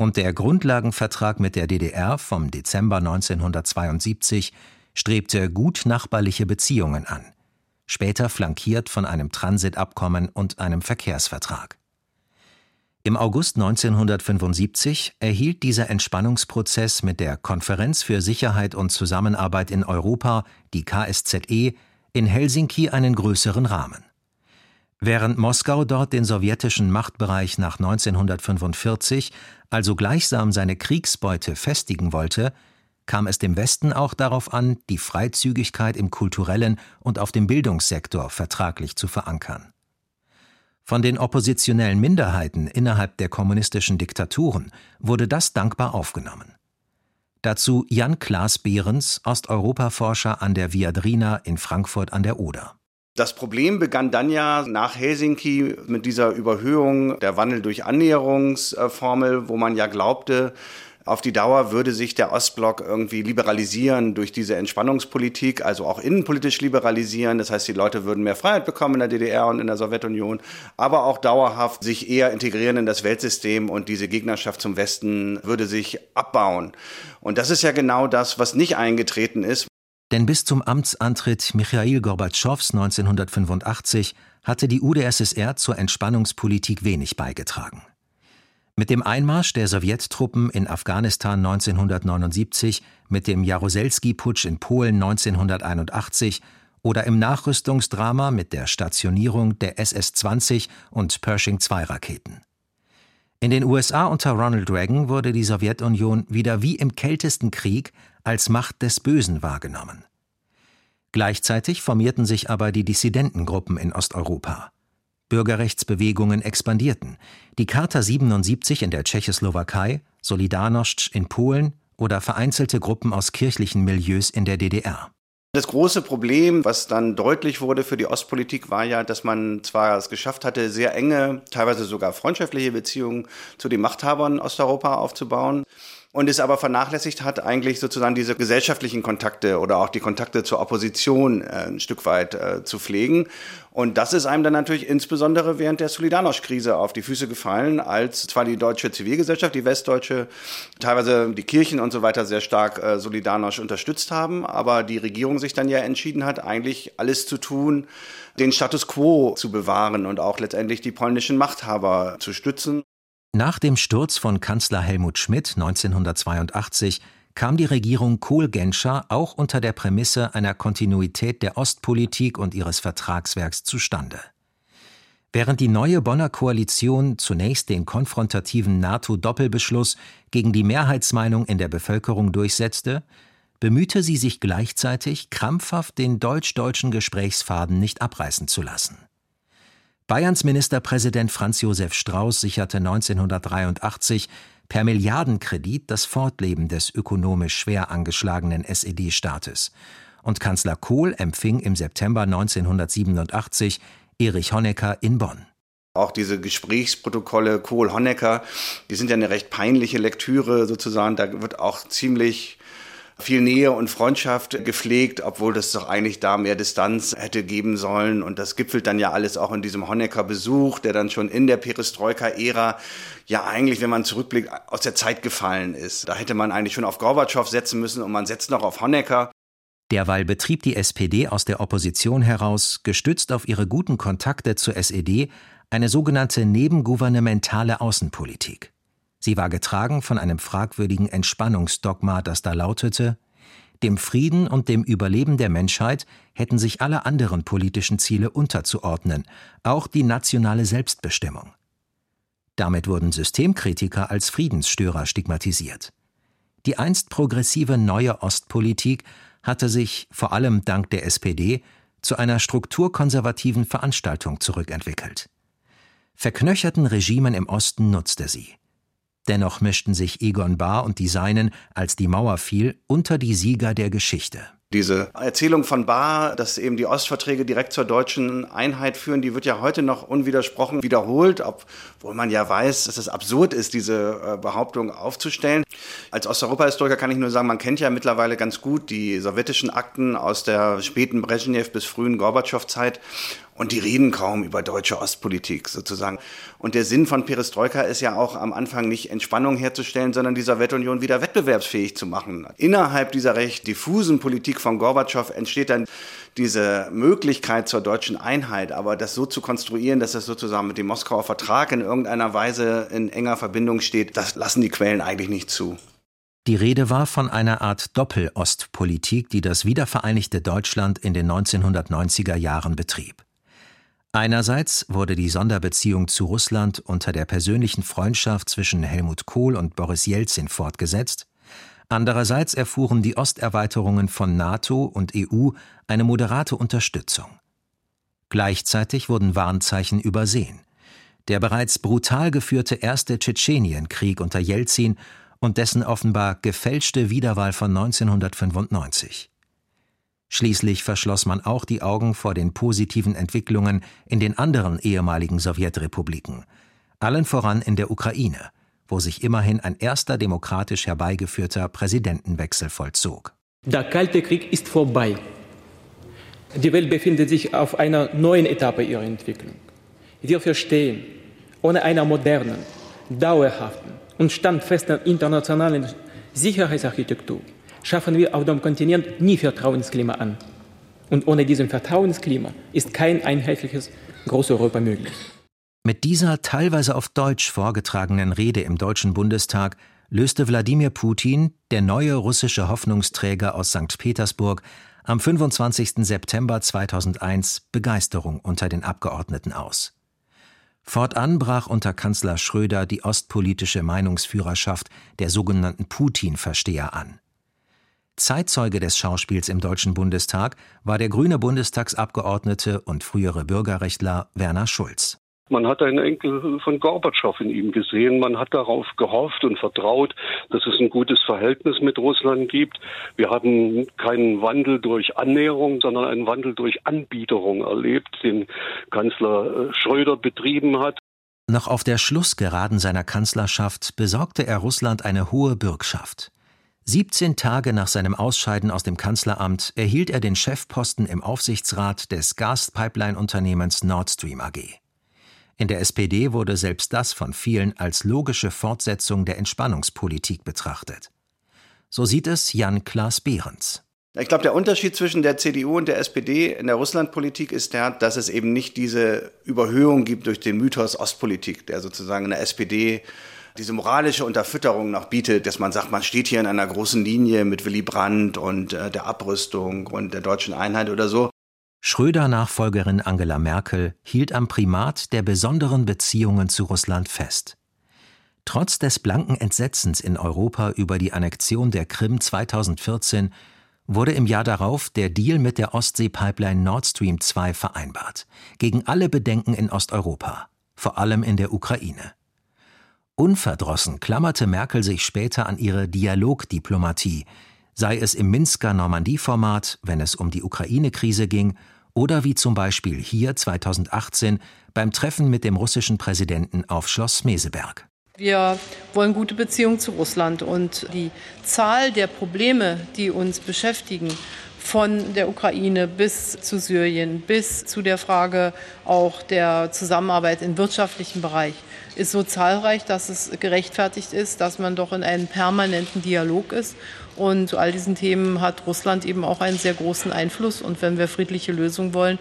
Und der Grundlagenvertrag mit der DDR vom Dezember 1972 strebte gut nachbarliche Beziehungen an, später flankiert von einem Transitabkommen und einem Verkehrsvertrag. Im August 1975 erhielt dieser Entspannungsprozess mit der Konferenz für Sicherheit und Zusammenarbeit in Europa, die KSZE, in Helsinki einen größeren Rahmen. Während Moskau dort den sowjetischen Machtbereich nach 1945, also gleichsam seine Kriegsbeute festigen wollte, kam es dem Westen auch darauf an, die Freizügigkeit im kulturellen und auf dem Bildungssektor vertraglich zu verankern. Von den oppositionellen Minderheiten innerhalb der kommunistischen Diktaturen wurde das dankbar aufgenommen. Dazu Jan Klaas Behrens, Osteuropaforscher an der Viadrina in Frankfurt an der Oder. Das Problem begann dann ja nach Helsinki mit dieser Überhöhung der Wandel durch Annäherungsformel, wo man ja glaubte, auf die Dauer würde sich der Ostblock irgendwie liberalisieren durch diese Entspannungspolitik, also auch innenpolitisch liberalisieren. Das heißt, die Leute würden mehr Freiheit bekommen in der DDR und in der Sowjetunion, aber auch dauerhaft sich eher integrieren in das Weltsystem und diese Gegnerschaft zum Westen würde sich abbauen. Und das ist ja genau das, was nicht eingetreten ist. Denn bis zum Amtsantritt Michail Gorbatschows 1985 hatte die UdSSR zur Entspannungspolitik wenig beigetragen. Mit dem Einmarsch der Sowjettruppen in Afghanistan 1979, mit dem Jaruzelski-Putsch in Polen 1981 oder im Nachrüstungsdrama mit der Stationierung der SS-20 und Pershing-2-Raketen. In den USA unter Ronald Reagan wurde die Sowjetunion wieder wie im kältesten Krieg als Macht des Bösen wahrgenommen. Gleichzeitig formierten sich aber die Dissidentengruppen in Osteuropa. Bürgerrechtsbewegungen expandierten. Die Charta 77 in der Tschechoslowakei, Solidarność in Polen oder vereinzelte Gruppen aus kirchlichen Milieus in der DDR. Das große Problem, was dann deutlich wurde für die Ostpolitik, war ja, dass man zwar es geschafft hatte, sehr enge, teilweise sogar freundschaftliche Beziehungen zu den Machthabern Osteuropa aufzubauen und es aber vernachlässigt hat, eigentlich sozusagen diese gesellschaftlichen Kontakte oder auch die Kontakte zur Opposition äh, ein Stück weit äh, zu pflegen. Und das ist einem dann natürlich insbesondere während der Solidarność-Krise auf die Füße gefallen, als zwar die deutsche Zivilgesellschaft, die westdeutsche, teilweise die Kirchen und so weiter sehr stark äh, Solidarność unterstützt haben, aber die Regierung sich dann ja entschieden hat, eigentlich alles zu tun, den Status quo zu bewahren und auch letztendlich die polnischen Machthaber zu stützen. Nach dem Sturz von Kanzler Helmut Schmidt 1982 kam die Regierung Kohl-Genscher auch unter der Prämisse einer Kontinuität der Ostpolitik und ihres Vertragswerks zustande. Während die neue Bonner Koalition zunächst den konfrontativen NATO-Doppelbeschluss gegen die Mehrheitsmeinung in der Bevölkerung durchsetzte, bemühte sie sich gleichzeitig, krampfhaft den deutsch-deutschen Gesprächsfaden nicht abreißen zu lassen. Bayerns Ministerpräsident Franz Josef Strauß sicherte 1983 per Milliardenkredit das Fortleben des ökonomisch schwer angeschlagenen SED-Staates. Und Kanzler Kohl empfing im September 1987 Erich Honecker in Bonn. Auch diese Gesprächsprotokolle Kohl-Honecker, die sind ja eine recht peinliche Lektüre sozusagen. Da wird auch ziemlich viel Nähe und Freundschaft gepflegt, obwohl das doch eigentlich da mehr Distanz hätte geben sollen. Und das gipfelt dann ja alles auch in diesem Honecker-Besuch, der dann schon in der Perestroika-Ära ja eigentlich, wenn man zurückblickt, aus der Zeit gefallen ist. Da hätte man eigentlich schon auf Gorbatschow setzen müssen und man setzt noch auf Honecker. Derweil betrieb die SPD aus der Opposition heraus, gestützt auf ihre guten Kontakte zur SED, eine sogenannte nebengouvernementale Außenpolitik. Sie war getragen von einem fragwürdigen Entspannungsdogma, das da lautete dem Frieden und dem Überleben der Menschheit hätten sich alle anderen politischen Ziele unterzuordnen, auch die nationale Selbstbestimmung. Damit wurden Systemkritiker als Friedensstörer stigmatisiert. Die einst progressive neue Ostpolitik hatte sich, vor allem dank der SPD, zu einer strukturkonservativen Veranstaltung zurückentwickelt. Verknöcherten Regimen im Osten nutzte sie. Dennoch mischten sich Egon Bahr und die Seinen, als die Mauer fiel, unter die Sieger der Geschichte. Diese Erzählung von Bahr, dass eben die Ostverträge direkt zur deutschen Einheit führen, die wird ja heute noch unwidersprochen wiederholt, obwohl man ja weiß, dass es absurd ist, diese äh, Behauptung aufzustellen. Als Osteuropa-Historiker kann ich nur sagen, man kennt ja mittlerweile ganz gut die sowjetischen Akten aus der späten Brezhnev bis frühen Gorbatschow-Zeit und die reden kaum über deutsche Ostpolitik sozusagen. Und der Sinn von Perestroika ist ja auch am Anfang nicht Entspannung herzustellen, sondern die Sowjetunion wieder wettbewerbsfähig zu machen. Innerhalb dieser recht diffusen Politik von Gorbatschow entsteht dann diese Möglichkeit zur deutschen Einheit, aber das so zu konstruieren, dass das sozusagen mit dem Moskauer Vertrag in irgendeiner Weise in enger Verbindung steht, das lassen die Quellen eigentlich nicht zu. Die Rede war von einer Art Doppelostpolitik, die das wiedervereinigte Deutschland in den 1990er Jahren betrieb. Einerseits wurde die Sonderbeziehung zu Russland unter der persönlichen Freundschaft zwischen Helmut Kohl und Boris Jelzin fortgesetzt, andererseits erfuhren die Osterweiterungen von NATO und EU eine moderate Unterstützung. Gleichzeitig wurden Warnzeichen übersehen. Der bereits brutal geführte erste Tschetschenienkrieg unter Jelzin und dessen offenbar gefälschte Wiederwahl von 1995. Schließlich verschloss man auch die Augen vor den positiven Entwicklungen in den anderen ehemaligen Sowjetrepubliken, allen voran in der Ukraine, wo sich immerhin ein erster demokratisch herbeigeführter Präsidentenwechsel vollzog. Der Kalte Krieg ist vorbei. Die Welt befindet sich auf einer neuen Etappe ihrer Entwicklung. Wir verstehen, ohne einer modernen, dauerhaften und standfesten internationalen Sicherheitsarchitektur schaffen wir auf dem Kontinent nie Vertrauensklima an. Und ohne diesem Vertrauensklima ist kein einheitliches Großeuropa möglich. Mit dieser teilweise auf Deutsch vorgetragenen Rede im Deutschen Bundestag löste Wladimir Putin, der neue russische Hoffnungsträger aus St. Petersburg, am 25. September 2001 Begeisterung unter den Abgeordneten aus. Fortan brach unter Kanzler Schröder die ostpolitische Meinungsführerschaft der sogenannten Putin-Versteher an. Zeitzeuge des Schauspiels im Deutschen Bundestag war der grüne Bundestagsabgeordnete und frühere Bürgerrechtler Werner Schulz. Man hat einen Enkel von Gorbatschow in ihm gesehen. Man hat darauf gehofft und vertraut, dass es ein gutes Verhältnis mit Russland gibt. Wir haben keinen Wandel durch Annäherung, sondern einen Wandel durch Anbiederung erlebt, den Kanzler äh, Schröder betrieben hat. Noch auf der Schlussgeraden seiner Kanzlerschaft besorgte er Russland eine hohe Bürgschaft. 17 Tage nach seinem Ausscheiden aus dem Kanzleramt erhielt er den Chefposten im Aufsichtsrat des Gaspipeline-Unternehmens Nord Stream AG. In der SPD wurde selbst das von vielen als logische Fortsetzung der Entspannungspolitik betrachtet. So sieht es Jan Klaas Behrens. Ich glaube, der Unterschied zwischen der CDU und der SPD in der Russlandpolitik ist der, dass es eben nicht diese Überhöhung gibt durch den Mythos Ostpolitik, der sozusagen in der SPD diese moralische Unterfütterung noch bietet, dass man sagt, man steht hier in einer großen Linie mit Willy Brandt und äh, der Abrüstung und der deutschen Einheit oder so. Schröder-Nachfolgerin Angela Merkel hielt am Primat der besonderen Beziehungen zu Russland fest. Trotz des blanken Entsetzens in Europa über die Annexion der Krim 2014 wurde im Jahr darauf der Deal mit der Ostsee-Pipeline Nord Stream 2 vereinbart, gegen alle Bedenken in Osteuropa, vor allem in der Ukraine. Unverdrossen klammerte Merkel sich später an ihre Dialogdiplomatie, sei es im Minsker Normandie-Format, wenn es um die Ukraine-Krise ging, oder wie zum Beispiel hier 2018 beim Treffen mit dem russischen Präsidenten auf Schloss Meseberg. Wir wollen gute Beziehungen zu Russland und die Zahl der Probleme, die uns beschäftigen, von der Ukraine bis zu Syrien, bis zu der Frage auch der Zusammenarbeit im wirtschaftlichen Bereich, ist so zahlreich, dass es gerechtfertigt ist, dass man doch in einem permanenten Dialog ist. Und zu all diesen Themen hat Russland eben auch einen sehr großen Einfluss. Und wenn wir friedliche Lösungen wollen,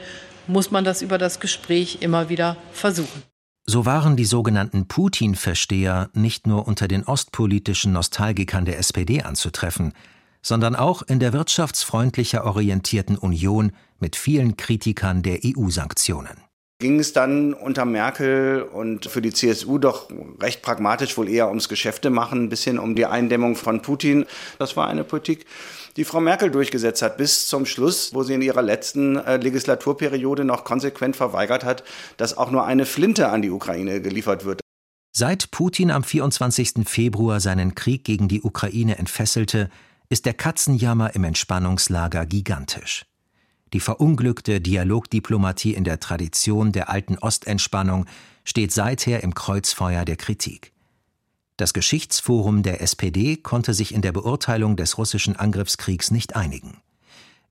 muss man das über das Gespräch immer wieder versuchen. So waren die sogenannten Putin-Versteher nicht nur unter den ostpolitischen Nostalgikern der SPD anzutreffen, sondern auch in der wirtschaftsfreundlicher orientierten Union mit vielen Kritikern der EU-Sanktionen ging es dann unter Merkel und für die CSU doch recht pragmatisch wohl eher ums Geschäfte machen, ein bisschen um die Eindämmung von Putin. Das war eine Politik, die Frau Merkel durchgesetzt hat bis zum Schluss, wo sie in ihrer letzten äh, Legislaturperiode noch konsequent verweigert hat, dass auch nur eine Flinte an die Ukraine geliefert wird. Seit Putin am 24. Februar seinen Krieg gegen die Ukraine entfesselte, ist der Katzenjammer im Entspannungslager gigantisch. Die verunglückte Dialogdiplomatie in der Tradition der alten Ostentspannung steht seither im Kreuzfeuer der Kritik. Das Geschichtsforum der SPD konnte sich in der Beurteilung des russischen Angriffskriegs nicht einigen.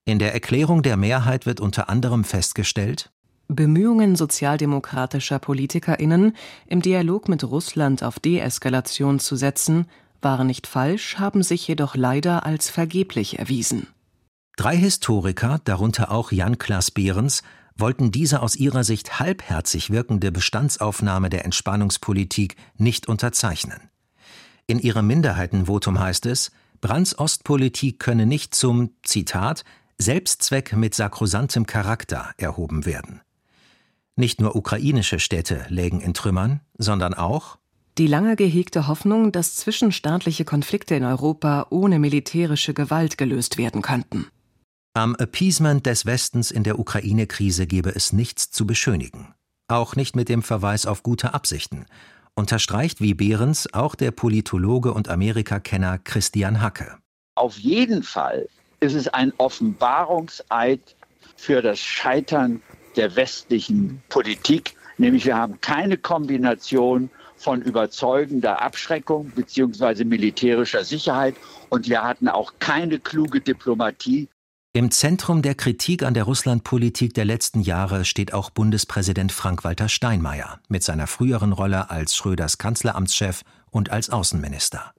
In der Erklärung der Mehrheit wird unter anderem festgestellt, Bemühungen sozialdemokratischer PolitikerInnen, im Dialog mit Russland auf Deeskalation zu setzen, waren nicht falsch, haben sich jedoch leider als vergeblich erwiesen. Drei Historiker, darunter auch Jan Klaas Behrens, wollten diese aus ihrer Sicht halbherzig wirkende Bestandsaufnahme der Entspannungspolitik nicht unterzeichnen. In ihrem Minderheitenvotum heißt es, Brandts Ostpolitik könne nicht zum, Zitat, Selbstzweck mit sakrosantem Charakter erhoben werden. Nicht nur ukrainische Städte lägen in Trümmern, sondern auch die lange gehegte Hoffnung, dass zwischenstaatliche Konflikte in Europa ohne militärische Gewalt gelöst werden könnten. Am Appeasement des Westens in der Ukraine-Krise gebe es nichts zu beschönigen. Auch nicht mit dem Verweis auf gute Absichten, unterstreicht wie Behrens auch der Politologe und Amerikakenner Christian Hacke. Auf jeden Fall ist es ein Offenbarungseid für das Scheitern der westlichen Politik, nämlich wir haben keine Kombination von überzeugender Abschreckung bzw. militärischer Sicherheit und wir hatten auch keine kluge Diplomatie, im Zentrum der Kritik an der Russlandpolitik der letzten Jahre steht auch Bundespräsident Frank-Walter Steinmeier mit seiner früheren Rolle als Schröders Kanzleramtschef und als Außenminister.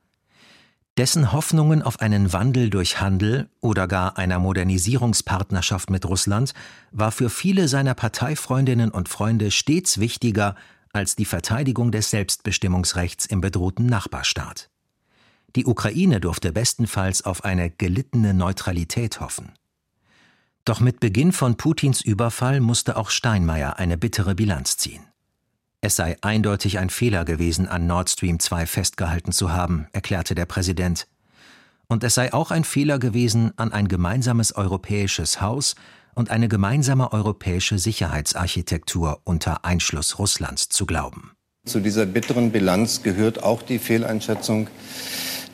Dessen Hoffnungen auf einen Wandel durch Handel oder gar einer Modernisierungspartnerschaft mit Russland war für viele seiner Parteifreundinnen und Freunde stets wichtiger als die Verteidigung des Selbstbestimmungsrechts im bedrohten Nachbarstaat. Die Ukraine durfte bestenfalls auf eine gelittene Neutralität hoffen. Doch mit Beginn von Putins Überfall musste auch Steinmeier eine bittere Bilanz ziehen. Es sei eindeutig ein Fehler gewesen, an Nord Stream 2 festgehalten zu haben, erklärte der Präsident. Und es sei auch ein Fehler gewesen, an ein gemeinsames europäisches Haus und eine gemeinsame europäische Sicherheitsarchitektur unter Einschluss Russlands zu glauben. Zu dieser bitteren Bilanz gehört auch die Fehleinschätzung,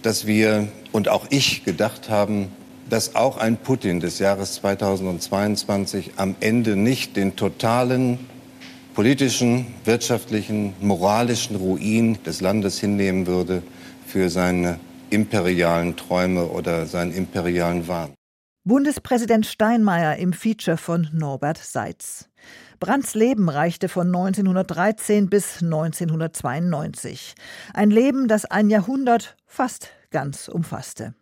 dass wir und auch ich gedacht haben, dass auch ein Putin des Jahres 2022 am Ende nicht den totalen politischen, wirtschaftlichen, moralischen Ruin des Landes hinnehmen würde für seine imperialen Träume oder seinen imperialen Wahn. Bundespräsident Steinmeier im Feature von Norbert Seitz. Brandts Leben reichte von 1913 bis 1992. Ein Leben, das ein Jahrhundert fast ganz umfasste.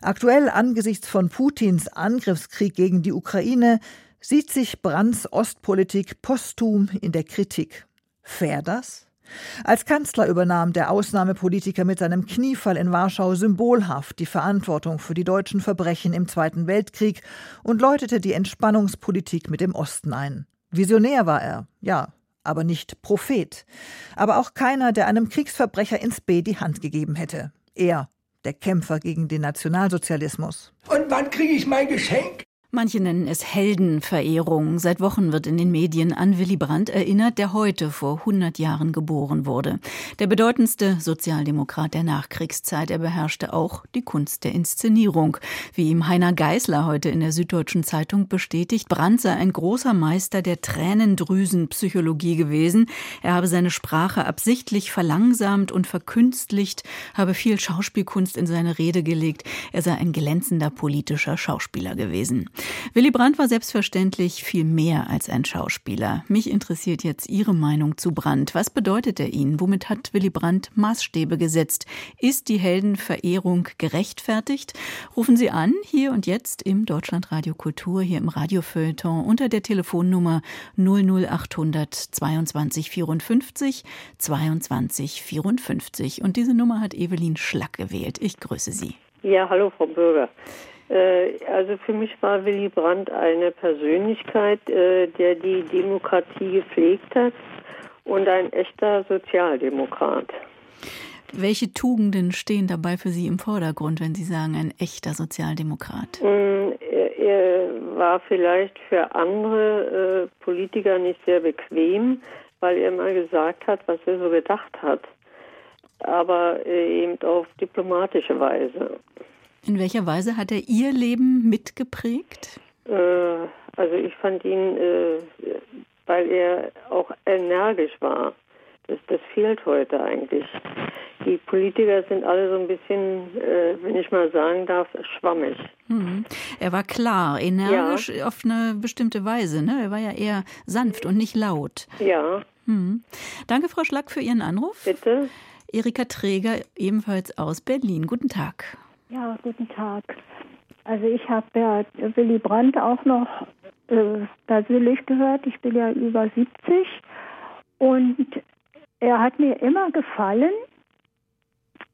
Aktuell angesichts von Putins Angriffskrieg gegen die Ukraine sieht sich Brandts Ostpolitik posthum in der Kritik. Fair das? Als Kanzler übernahm der Ausnahmepolitiker mit seinem Kniefall in Warschau symbolhaft die Verantwortung für die deutschen Verbrechen im Zweiten Weltkrieg und läutete die Entspannungspolitik mit dem Osten ein. Visionär war er, ja, aber nicht Prophet. Aber auch keiner, der einem Kriegsverbrecher ins B die Hand gegeben hätte. Er der Kämpfer gegen den Nationalsozialismus. Und wann kriege ich mein Geschenk? Manche nennen es Heldenverehrung. Seit Wochen wird in den Medien an Willy Brandt erinnert, der heute vor 100 Jahren geboren wurde. Der bedeutendste Sozialdemokrat der Nachkriegszeit. Er beherrschte auch die Kunst der Inszenierung. Wie ihm Heiner Geißler heute in der Süddeutschen Zeitung bestätigt, Brandt sei ein großer Meister der Tränendrüsenpsychologie gewesen. Er habe seine Sprache absichtlich verlangsamt und verkünstlicht, habe viel Schauspielkunst in seine Rede gelegt. Er sei ein glänzender politischer Schauspieler gewesen. Willy Brandt war selbstverständlich viel mehr als ein Schauspieler. Mich interessiert jetzt Ihre Meinung zu Brandt. Was bedeutet er Ihnen? Womit hat Willy Brandt Maßstäbe gesetzt? Ist die Heldenverehrung gerechtfertigt? Rufen Sie an, hier und jetzt im Deutschlandradio Kultur, hier im Radiofeuilleton unter der Telefonnummer 00800 22 54 22 54. Und diese Nummer hat Evelyn Schlack gewählt. Ich grüße Sie. Ja, hallo Frau Bürger. Äh, also für mich war Willy Brandt eine Persönlichkeit, äh, der die Demokratie gepflegt hat und ein echter Sozialdemokrat. Welche Tugenden stehen dabei für Sie im Vordergrund, wenn Sie sagen, ein echter Sozialdemokrat? Mm, er war vielleicht für andere äh, Politiker nicht sehr bequem, weil er mal gesagt hat, was er so gedacht hat. Aber eben auf diplomatische Weise. In welcher Weise hat er Ihr Leben mitgeprägt? Äh, also ich fand ihn, äh, weil er auch energisch war. Das, das fehlt heute eigentlich. Die Politiker sind alle so ein bisschen, äh, wenn ich mal sagen darf, schwammig. Mhm. Er war klar, energisch ja. auf eine bestimmte Weise. Ne? Er war ja eher sanft und nicht laut. Ja. Mhm. Danke, Frau Schlack, für Ihren Anruf. Bitte. Erika Träger, ebenfalls aus Berlin. Guten Tag. Ja, guten Tag. Also ich habe ja Willy Brandt auch noch äh, persönlich gehört. Ich bin ja über 70 und er hat mir immer gefallen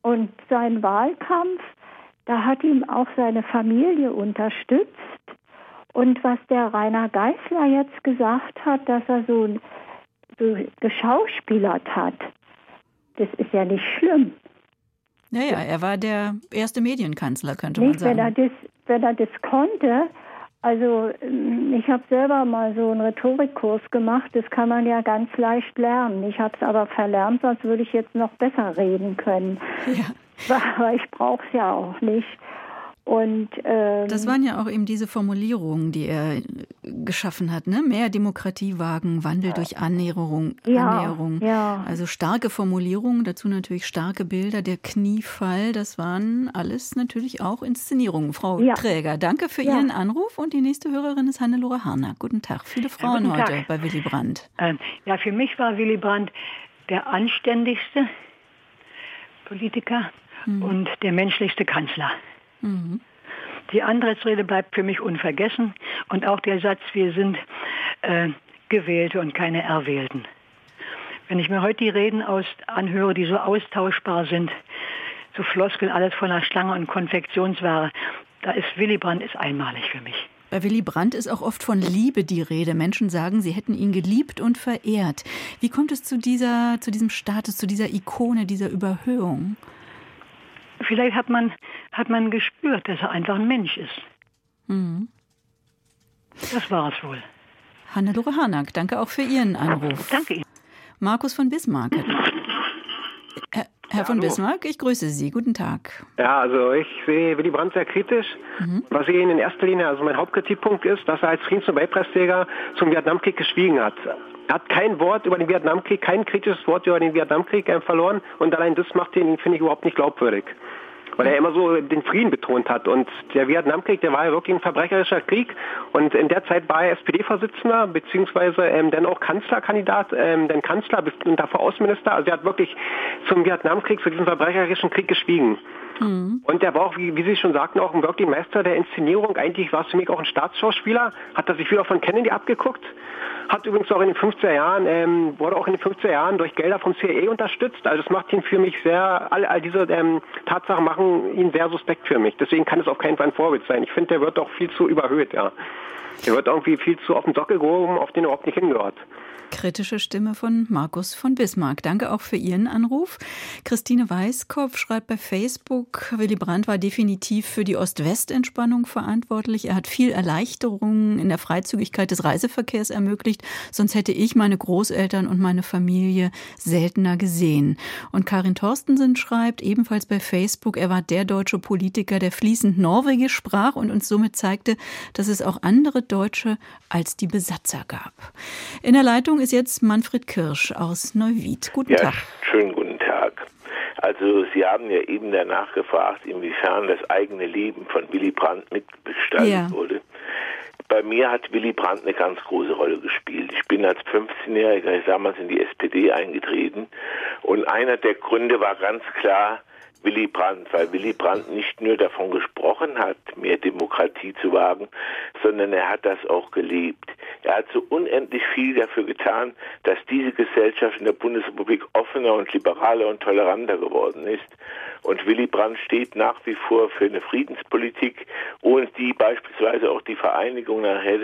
und sein Wahlkampf, da hat ihm auch seine Familie unterstützt. Und was der Rainer Geißler jetzt gesagt hat, dass er so, so geschauspielert hat, das ist ja nicht schlimm. Naja, er war der erste Medienkanzler, könnte Nicht, man sagen. Wenn er das, wenn er das konnte, also ähm, ich habe selber mal so einen Rhetorikkurs gemacht, das kann man ja ganz leicht lernen. Ich habe es aber verlernt, sonst würde ich jetzt noch besser reden können. Ja. Aber ich brauche es ja auch nicht. Und, ähm, das waren ja auch eben diese Formulierungen, die er geschaffen hat, ne? Mehr Demokratie wagen, Wandel durch Annäherung, ja, Annäherung. Ja. Also starke Formulierungen, dazu natürlich starke Bilder, der Kniefall, das waren alles natürlich auch Inszenierungen. Frau ja. Träger, danke für Ihren Anruf und die nächste Hörerin ist Hannelore Harner. Guten Tag. Viele Frauen heute Tag. bei Willy Brandt. Ähm, ja, für mich war Willy Brandt der anständigste Politiker hm. und der menschlichste Kanzler. Mhm. Die Antrittsrede bleibt für mich unvergessen und auch der Satz, wir sind äh, Gewählte und keine Erwählten. Wenn ich mir heute die Reden aus, anhöre, die so austauschbar sind, so Floskeln, alles von der Schlange und Konfektionsware, da ist Willy Brandt ist einmalig für mich. Bei Willy Brandt ist auch oft von Liebe die Rede. Menschen sagen, sie hätten ihn geliebt und verehrt. Wie kommt es zu, dieser, zu diesem Status, zu dieser Ikone, dieser Überhöhung? vielleicht hat man, hat man gespürt, dass er einfach ein Mensch ist. Mhm. Das war es wohl. Hannelore Harnack, danke auch für Ihren Anruf. Danke Ihnen. Markus von Bismarck. Herr, Herr ja, von Bismarck, ich grüße Sie. Guten Tag. Ja, also ich sehe Willy Brandt sehr kritisch. Mhm. Was ich in erster Linie, also mein Hauptkritikpunkt ist, dass er als Friedensnobelpreisträger zum Vietnamkrieg geschwiegen hat. Er hat kein Wort über den Vietnamkrieg, kein kritisches Wort über den Vietnamkrieg verloren und allein das macht ihn, finde ich, überhaupt nicht glaubwürdig. Weil er immer so den Frieden betont hat. Und der Vietnamkrieg, der war ja wirklich ein verbrecherischer Krieg. Und in der Zeit war er SPD-Vorsitzender, beziehungsweise ähm, dann auch Kanzlerkandidat, ähm, dann Kanzler und davor Außenminister. Also er hat wirklich zum Vietnamkrieg, zu diesem verbrecherischen Krieg geschwiegen. Mhm. Und der war auch, wie, wie, Sie schon sagten, auch ein wirklich Meister der Inszenierung. Eigentlich war es für mich auch ein Staatsschauspieler, hat er sich wieder von Kennedy abgeguckt. Hat übrigens auch in den 50er Jahren, ähm, wurde auch in den 50er Jahren durch Gelder vom CIA unterstützt. Also das macht ihn für mich sehr, all, all diese ähm, Tatsachen machen ihn sehr suspekt für mich. Deswegen kann es auf keinen Fall ein Vorbild sein. Ich finde, der wird auch viel zu überhöht, ja. Der wird irgendwie viel zu auf den Sockel gehoben, auf den er überhaupt nicht hingehört. Kritische Stimme von Markus von Bismarck. Danke auch für Ihren Anruf. Christine Weißkopf schreibt bei Facebook, Willy Brandt war definitiv für die Ost-West-Entspannung verantwortlich. Er hat viel Erleichterungen in der Freizügigkeit des Reiseverkehrs ermöglicht. Sonst hätte ich meine Großeltern und meine Familie seltener gesehen. Und Karin Torstensen schreibt ebenfalls bei Facebook, er war der deutsche Politiker, der fließend Norwegisch sprach und uns somit zeigte, dass es auch andere Deutsche als die Besatzer gab. In der Leitung ist jetzt Manfred Kirsch aus Neuwied. Guten ja, Tag. Schönen guten Tag. Also Sie haben ja eben danach gefragt, inwiefern das eigene Leben von Willy Brandt mitgestaltet ja. wurde. bei mir hat Willy Brandt eine ganz große Rolle gespielt. Ich bin als 15-Jähriger damals in die SPD eingetreten und einer der Gründe war ganz klar, Willy Brandt, weil Willy Brandt nicht nur davon gesprochen hat, mehr Demokratie zu wagen, sondern er hat das auch gelebt. Er hat so unendlich viel dafür getan, dass diese Gesellschaft in der Bundesrepublik offener und liberaler und toleranter geworden ist. Und Willy Brandt steht nach wie vor für eine Friedenspolitik, ohne die beispielsweise auch die Vereinigung nachher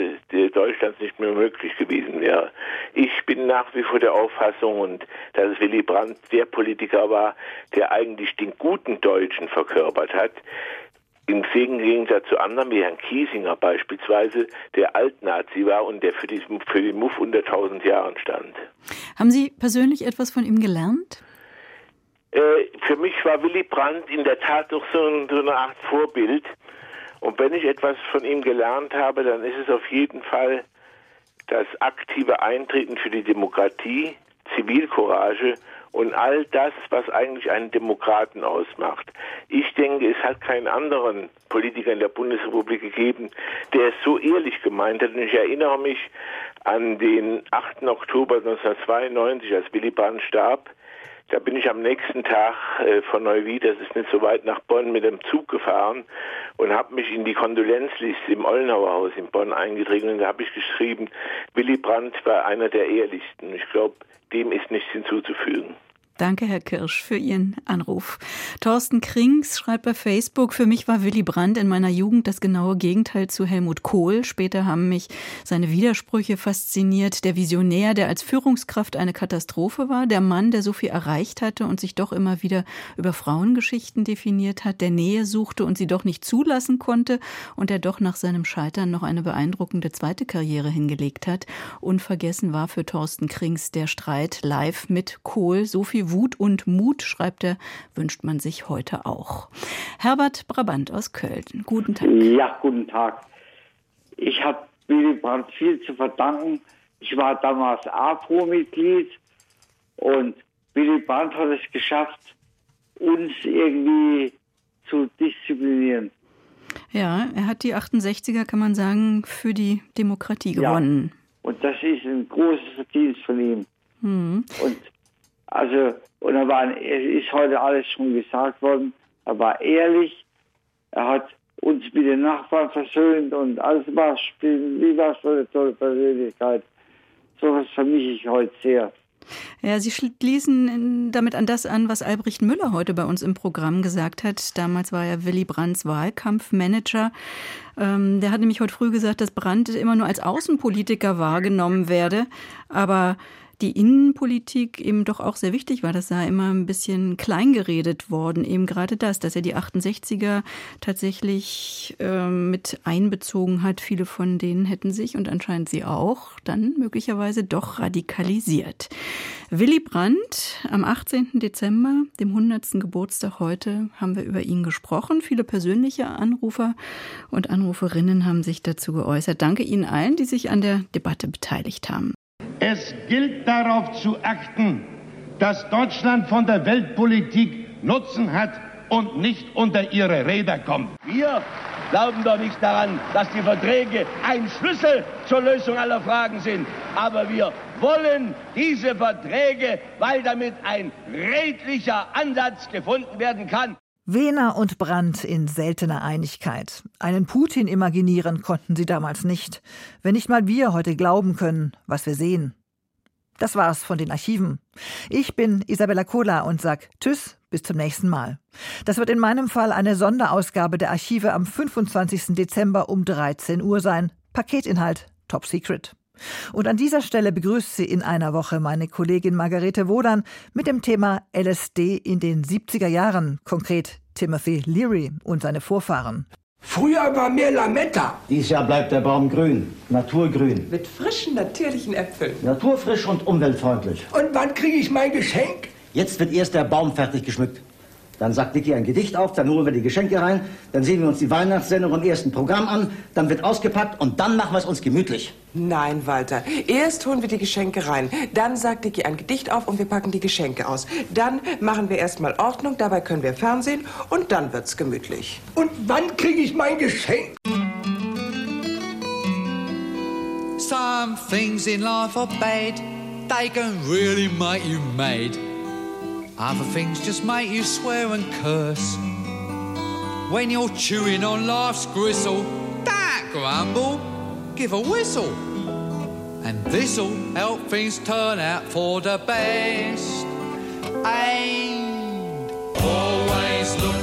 Deutschlands nicht mehr möglich gewesen wäre. Ich bin nach wie vor der Auffassung, und dass Willy Brandt der Politiker war, der eigentlich den guten Deutschen verkörpert hat, im Gegensatz zu anderen wie Herrn Kiesinger beispielsweise, der Altnazi war und der für, diesen, für den Muff unter 1000 Jahren stand. Haben Sie persönlich etwas von ihm gelernt? Äh, für mich war Willy Brandt in der Tat doch so, so eine Art Vorbild. Und wenn ich etwas von ihm gelernt habe, dann ist es auf jeden Fall das aktive Eintreten für die Demokratie, Zivilcourage und all das, was eigentlich einen Demokraten ausmacht. Ich denke, es hat keinen anderen Politiker in der Bundesrepublik gegeben, der es so ehrlich gemeint hat. Und ich erinnere mich an den 8. Oktober 1992, als Willy Brandt starb. Da bin ich am nächsten Tag äh, von Neuwied, das ist nicht so weit nach Bonn, mit dem Zug gefahren und habe mich in die Kondolenzliste im Ollenauer Haus in Bonn eingetragen und da habe ich geschrieben, Willy Brandt war einer der ehrlichsten. Ich glaube, dem ist nichts hinzuzufügen. Danke, Herr Kirsch, für Ihren Anruf. Thorsten Krings schreibt bei Facebook, für mich war Willy Brandt in meiner Jugend das genaue Gegenteil zu Helmut Kohl. Später haben mich seine Widersprüche fasziniert. Der Visionär, der als Führungskraft eine Katastrophe war. Der Mann, der so viel erreicht hatte und sich doch immer wieder über Frauengeschichten definiert hat. Der Nähe suchte und sie doch nicht zulassen konnte. Und der doch nach seinem Scheitern noch eine beeindruckende zweite Karriere hingelegt hat. Unvergessen war für Thorsten Krings der Streit live mit Kohl. So viel Wut und Mut, schreibt er, wünscht man sich heute auch. Herbert Brabant aus Köln, guten Tag. Ja, guten Tag. Ich habe Willy Brandt viel zu verdanken. Ich war damals APO-Mitglied und Willy Brandt hat es geschafft, uns irgendwie zu disziplinieren. Ja, er hat die 68er, kann man sagen, für die Demokratie gewonnen. Ja, und das ist ein großes Verdienst von ihm. Mhm. Und also, und er war, es ist heute alles schon gesagt worden, er war ehrlich, er hat uns mit den Nachbarn versöhnt und alles war, wie war so eine tolle Persönlichkeit. So was vermisse ich heute sehr. Ja, Sie schließen damit an das an, was Albrecht Müller heute bei uns im Programm gesagt hat. Damals war er Willy Brandts Wahlkampfmanager. Ähm, der hat nämlich heute früh gesagt, dass Brandt immer nur als Außenpolitiker wahrgenommen werde. Aber die Innenpolitik eben doch auch sehr wichtig war. Das sei immer ein bisschen kleingeredet worden, eben gerade das, dass er die 68er tatsächlich äh, mit einbezogen hat. Viele von denen hätten sich und anscheinend sie auch dann möglicherweise doch radikalisiert. Willy Brandt am 18. Dezember, dem 100. Geburtstag heute, haben wir über ihn gesprochen. Viele persönliche Anrufer und Anruferinnen haben sich dazu geäußert. Danke Ihnen allen, die sich an der Debatte beteiligt haben. Es gilt darauf zu achten, dass Deutschland von der Weltpolitik Nutzen hat und nicht unter ihre Räder kommt. Wir glauben doch nicht daran, dass die Verträge ein Schlüssel zur Lösung aller Fragen sind. Aber wir wollen diese Verträge, weil damit ein redlicher Ansatz gefunden werden kann. Wehner und Brandt in seltener Einigkeit. Einen Putin imaginieren konnten sie damals nicht. Wenn nicht mal wir heute glauben können, was wir sehen. Das war's von den Archiven. Ich bin Isabella Kola und sag Tschüss, bis zum nächsten Mal. Das wird in meinem Fall eine Sonderausgabe der Archive am 25. Dezember um 13 Uhr sein. Paketinhalt Top Secret. Und an dieser Stelle begrüßt sie in einer Woche meine Kollegin Margarete Wodan mit dem Thema LSD in den 70er Jahren, konkret Timothy Leary und seine Vorfahren. Früher war mehr Lametta. Dieses Jahr bleibt der Baum grün, naturgrün. Mit frischen, natürlichen Äpfeln. Naturfrisch und umweltfreundlich. Und wann kriege ich mein Geschenk? Jetzt wird erst der Baum fertig geschmückt. Dann sagt Dicky ein Gedicht auf, dann holen wir die Geschenke rein, dann sehen wir uns die Weihnachtssendung im ersten Programm an, dann wird ausgepackt und dann machen wir es uns gemütlich. Nein, Walter. Erst holen wir die Geschenke rein, dann sagt Dicky ein Gedicht auf und wir packen die Geschenke aus. Dann machen wir erstmal Ordnung, dabei können wir Fernsehen und dann wird's gemütlich. Und wann kriege ich mein Geschenk? Some things in life are bad, they can really make you mad. Other things just make you swear and curse. When you're chewing on life's gristle, that grumble, give a whistle. And this'll help things turn out for the best. And always look